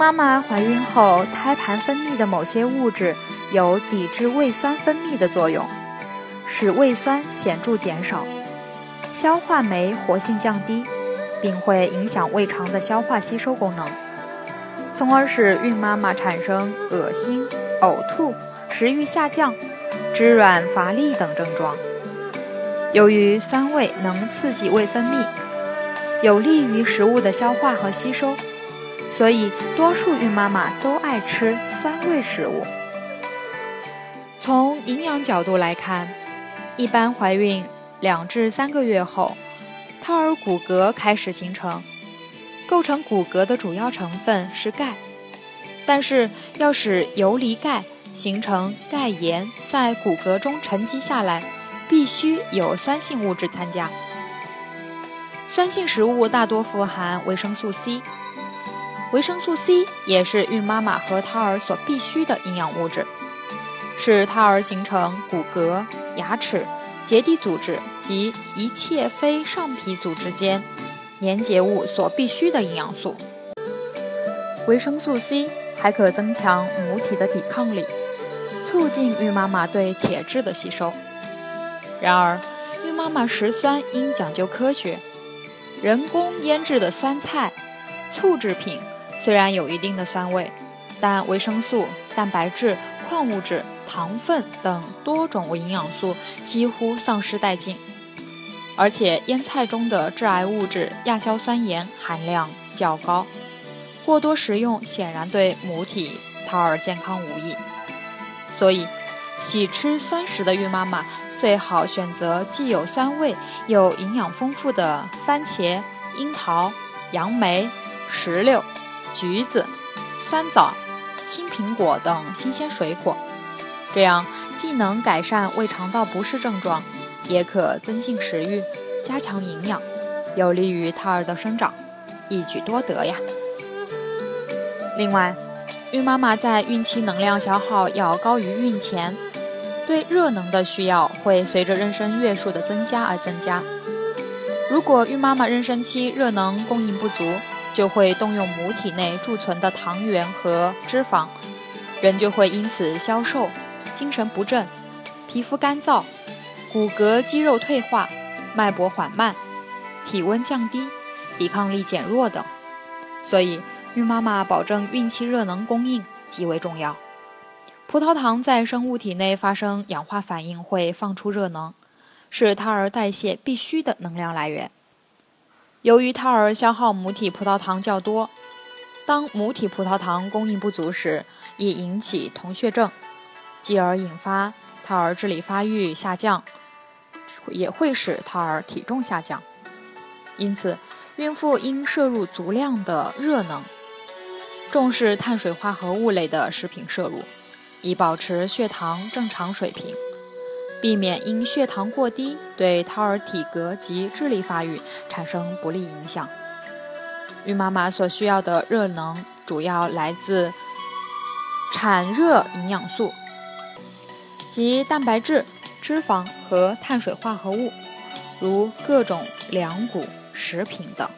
妈妈怀孕后，胎盘分泌的某些物质有抵制胃酸分泌的作用，使胃酸显著减少，消化酶活性降低，并会影响胃肠的消化吸收功能，从而使孕妈妈产生恶心、呕吐、食欲下降、肢软乏力等症状。由于酸味能刺激胃分泌，有利于食物的消化和吸收。所以，多数孕妈妈都爱吃酸味食物。从营养角度来看，一般怀孕两至三个月后，胎儿骨骼开始形成，构成骨骼的主要成分是钙。但是，要使游离钙形成钙盐在骨骼中沉积下来，必须有酸性物质参加。酸性食物大多富含维生素 C。维生素 C 也是孕妈妈和胎儿所必需的营养物质，是胎儿形成骨骼、牙齿、结缔组织及一切非上皮组织间粘结物所必需的营养素。维生素 C 还可增强母体的抵抗力，促进孕妈妈对铁质的吸收。然而，孕妈妈食酸应讲究科学，人工腌制的酸菜、醋制品。虽然有一定的酸味，但维生素、蛋白质、矿物质、糖分等多种营养素几乎丧失殆尽。而且腌菜中的致癌物质亚硝酸盐含量较高，过多食用显然对母体、胎儿健康无益。所以，喜吃酸食的孕妈妈最好选择既有酸味又营养丰富的番茄、樱桃、杨梅、石榴。橘子、酸枣、青苹果等新鲜水果，这样既能改善胃肠道不适症状，也可增进食欲、加强营养，有利于胎儿的生长，一举多得呀。另外，孕妈妈在孕期能量消耗要高于孕前，对热能的需要会随着妊娠月数的增加而增加。如果孕妈妈妊娠期热能供应不足，就会动用母体内贮存的糖原和脂肪，人就会因此消瘦、精神不振、皮肤干燥、骨骼肌肉退化、脉搏缓慢、体温降低、抵抗力减弱等。所以，孕妈妈保证孕期热能供应极为重要。葡萄糖在生物体内发生氧化反应会放出热能，是胎儿代谢必需的能量来源。由于胎儿消耗母体葡萄糖较多，当母体葡萄糖供应不足时，易引起酮血症，继而引发胎儿智力发育下降，也会使胎儿体重下降。因此，孕妇应摄入足量的热能，重视碳水化合物类的食品摄入，以保持血糖正常水平。避免因血糖过低对胎儿体格及智力发育产生不利影响。孕妈妈所需要的热能主要来自产热营养素，及蛋白质、脂肪和碳水化合物，如各种粮谷食品等。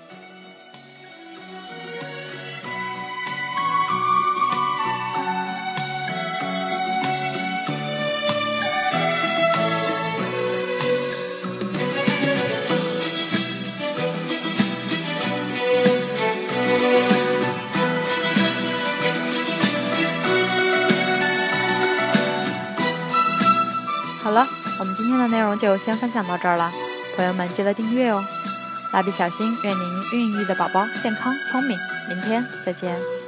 我们今天的内容就先分享到这儿了，朋友们记得订阅哦。蜡笔小新，愿您孕育的宝宝健康聪明。明天再见。